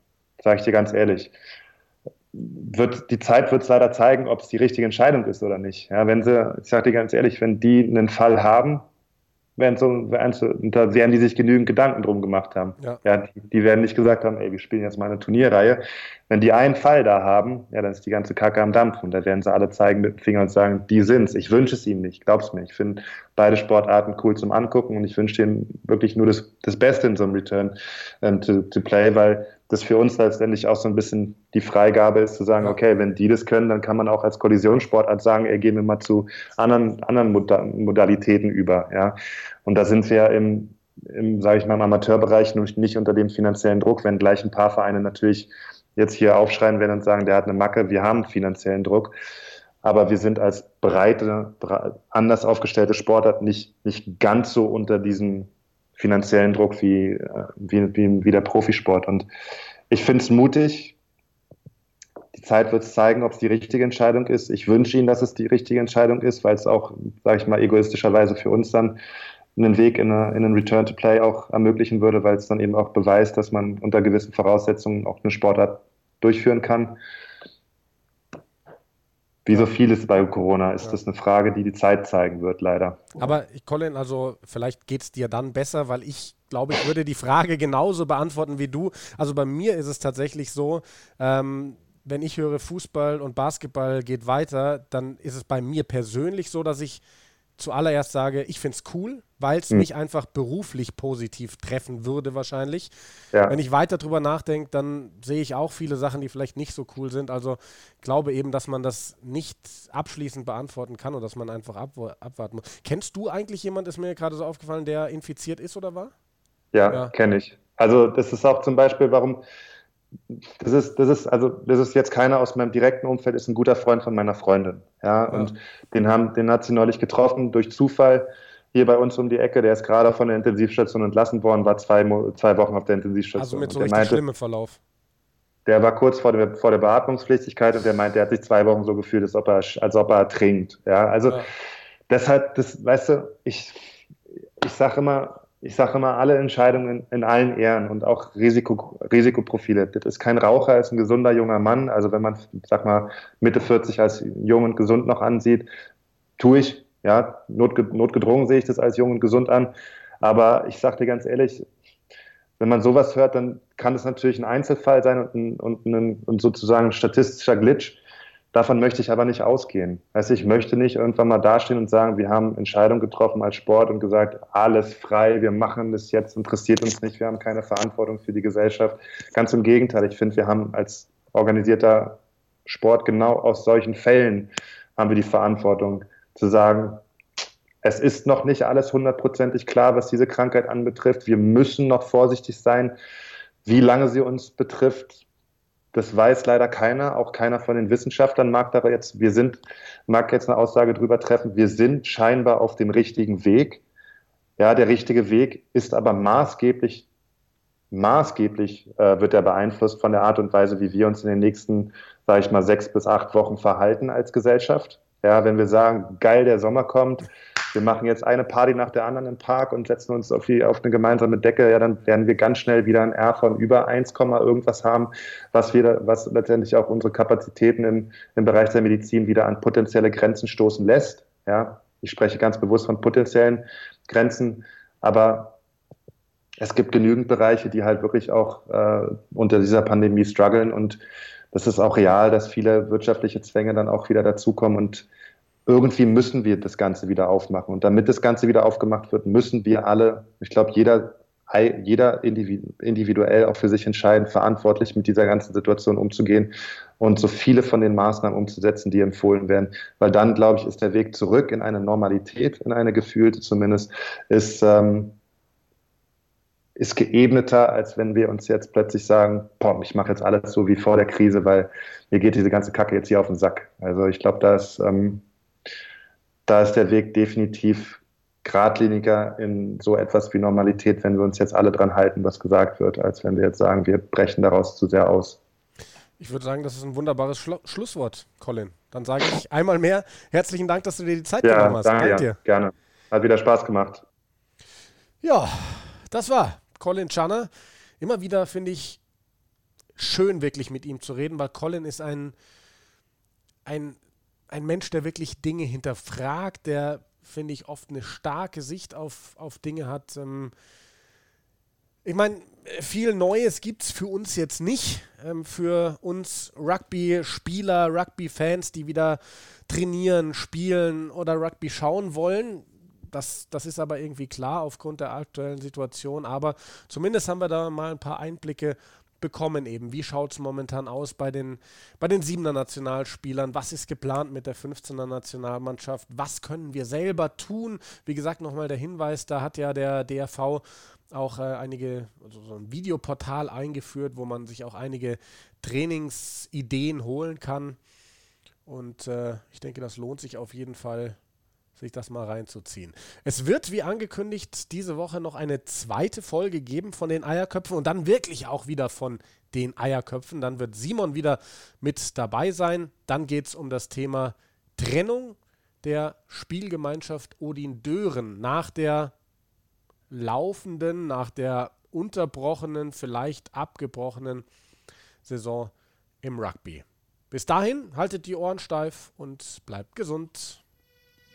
Sage ich dir ganz ehrlich wird, die Zeit wird es leider zeigen, ob es die richtige Entscheidung ist oder nicht. Ja, wenn sie, ich sage dir ganz ehrlich, wenn die einen Fall haben, werden so, da werden die sich genügend Gedanken drum gemacht haben. Ja. ja die, die, werden nicht gesagt haben, ey, wir spielen jetzt mal eine Turnierreihe. Wenn die einen Fall da haben, ja, dann ist die ganze Kacke am Dampf und da werden sie alle zeigen mit dem Finger und sagen, die sind's. Ich wünsche es ihnen nicht, glaub's mir. Ich finde beide Sportarten cool zum Angucken und ich wünsche ihnen wirklich nur das, das Beste in so einem Return ähm, to, to Play, weil das für uns letztendlich auch so ein bisschen die Freigabe ist, zu sagen, okay, wenn die das können, dann kann man auch als Kollisionssportart sagen, ey, gehen wir mal zu anderen, anderen Modalitäten über. Ja? Und da sind wir im, im sage ich mal, im Amateurbereich nicht unter dem finanziellen Druck, wenn gleich ein paar Vereine natürlich jetzt hier aufschreien werden und sagen, der hat eine Macke, wir haben finanziellen Druck. Aber wir sind als breite, anders aufgestellte Sportart nicht, nicht ganz so unter diesem finanziellen Druck wie, äh, wie, wie, wie der Profisport. Und ich finde es mutig. Die Zeit wird zeigen, ob es die richtige Entscheidung ist. Ich wünsche Ihnen, dass es die richtige Entscheidung ist, weil es auch, sage ich mal, egoistischerweise für uns dann einen Weg in, eine, in einen Return to Play auch ermöglichen würde, weil es dann eben auch beweist, dass man unter gewissen Voraussetzungen auch eine Sportart durchführen kann. Wie so vieles bei Corona ist ja. das eine Frage, die die Zeit zeigen wird, leider. Aber Colin, also vielleicht geht es dir dann besser, weil ich glaube, ich würde die Frage genauso beantworten wie du. Also bei mir ist es tatsächlich so, ähm, wenn ich höre Fußball und Basketball geht weiter, dann ist es bei mir persönlich so, dass ich zuallererst sage, ich finde es cool, weil es mhm. mich einfach beruflich positiv treffen würde wahrscheinlich. Ja. Wenn ich weiter drüber nachdenke, dann sehe ich auch viele Sachen, die vielleicht nicht so cool sind. Also glaube eben, dass man das nicht abschließend beantworten kann und dass man einfach ab abwarten muss. Kennst du eigentlich jemanden, ist mir gerade so aufgefallen, der infiziert ist oder war? Ja, ja. kenne ich. Also das ist auch zum Beispiel, warum das ist, das ist, also, das ist jetzt keiner aus meinem direkten Umfeld, ist ein guter Freund von meiner Freundin. Ja, ja. und den haben, den hat sie neulich getroffen durch Zufall hier bei uns um die Ecke. Der ist gerade von der Intensivstation entlassen worden, war zwei, zwei Wochen auf der Intensivstation. Also mit so einem schlimmen Verlauf. Der war kurz vor der, vor der Beatmungspflichtigkeit und der meint, der hat sich zwei Wochen so gefühlt, als ob er, als ob er ertrinkt. Ja, also ja. deshalb, das, weißt du, ich, ich sage immer, ich sage immer, alle Entscheidungen in, allen Ehren und auch Risiko, Risikoprofile. Das ist kein Raucher, ist ein gesunder junger Mann. Also wenn man, sag mal, Mitte 40 als jung und gesund noch ansieht, tue ich, ja, notgedrungen sehe ich das als jung und gesund an. Aber ich sage dir ganz ehrlich, wenn man sowas hört, dann kann es natürlich ein Einzelfall sein und, ein, und, ein, und sozusagen ein statistischer Glitch. Davon möchte ich aber nicht ausgehen. Also ich möchte nicht irgendwann mal dastehen und sagen, wir haben Entscheidungen getroffen als Sport und gesagt, alles frei, wir machen das jetzt, interessiert uns nicht, wir haben keine Verantwortung für die Gesellschaft. Ganz im Gegenteil, ich finde, wir haben als organisierter Sport genau aus solchen Fällen haben wir die Verantwortung zu sagen, es ist noch nicht alles hundertprozentig klar, was diese Krankheit anbetrifft. Wir müssen noch vorsichtig sein, wie lange sie uns betrifft, das weiß leider keiner, auch keiner von den Wissenschaftlern mag aber jetzt, wir sind, mag jetzt eine Aussage drüber treffen, wir sind scheinbar auf dem richtigen Weg. Ja, der richtige Weg ist aber maßgeblich, maßgeblich äh, wird er beeinflusst von der Art und Weise, wie wir uns in den nächsten, sage ich mal, sechs bis acht Wochen verhalten als Gesellschaft. Ja, wenn wir sagen, geil, der Sommer kommt, wir machen jetzt eine Party nach der anderen im Park und setzen uns auf, die, auf eine gemeinsame Decke, ja, dann werden wir ganz schnell wieder ein R von über 1, irgendwas haben, was, wir, was letztendlich auch unsere Kapazitäten im, im Bereich der Medizin wieder an potenzielle Grenzen stoßen lässt. Ja, ich spreche ganz bewusst von potenziellen Grenzen, aber es gibt genügend Bereiche, die halt wirklich auch äh, unter dieser Pandemie strugglen und das ist auch real, dass viele wirtschaftliche Zwänge dann auch wieder dazukommen und irgendwie müssen wir das Ganze wieder aufmachen. Und damit das Ganze wieder aufgemacht wird, müssen wir alle, ich glaube, jeder, jeder individuell auch für sich entscheiden, verantwortlich mit dieser ganzen Situation umzugehen und so viele von den Maßnahmen umzusetzen, die empfohlen werden. Weil dann, glaube ich, ist der Weg zurück in eine Normalität, in eine gefühlte zumindest, ist, ähm, ist geebneter, als wenn wir uns jetzt plötzlich sagen, boah, ich mache jetzt alles so wie vor der Krise, weil mir geht diese ganze Kacke jetzt hier auf den Sack. Also ich glaube, da ist ähm, da ist der Weg definitiv geradliniger in so etwas wie Normalität, wenn wir uns jetzt alle dran halten, was gesagt wird, als wenn wir jetzt sagen, wir brechen daraus zu sehr aus. Ich würde sagen, das ist ein wunderbares Schlu Schlusswort, Colin. Dann sage ich einmal mehr herzlichen Dank, dass du dir die Zeit ja, genommen hast. Danke, danke dir. Gerne. Hat wieder Spaß gemacht. Ja, das war Colin Channer. Immer wieder finde ich schön, wirklich mit ihm zu reden, weil Colin ist ein, ein ein Mensch, der wirklich Dinge hinterfragt, der, finde ich, oft eine starke Sicht auf, auf Dinge hat. Ähm, ich meine, viel Neues gibt es für uns jetzt nicht. Ähm, für uns Rugby-Spieler, Rugby-Fans, die wieder trainieren, spielen oder Rugby schauen wollen. Das, das ist aber irgendwie klar aufgrund der aktuellen Situation. Aber zumindest haben wir da mal ein paar Einblicke bekommen eben. Wie schaut es momentan aus bei den, bei den 7er Nationalspielern? Was ist geplant mit der 15er Nationalmannschaft? Was können wir selber tun? Wie gesagt, nochmal der Hinweis, da hat ja der DRV auch äh, einige, also so ein Videoportal eingeführt, wo man sich auch einige Trainingsideen holen kann. Und äh, ich denke, das lohnt sich auf jeden Fall, sich das mal reinzuziehen. Es wird, wie angekündigt, diese Woche noch eine zweite Folge geben von den Eierköpfen und dann wirklich auch wieder von den Eierköpfen. Dann wird Simon wieder mit dabei sein. Dann geht es um das Thema Trennung der Spielgemeinschaft Odin Dören nach der laufenden, nach der unterbrochenen, vielleicht abgebrochenen Saison im Rugby. Bis dahin, haltet die Ohren steif und bleibt gesund.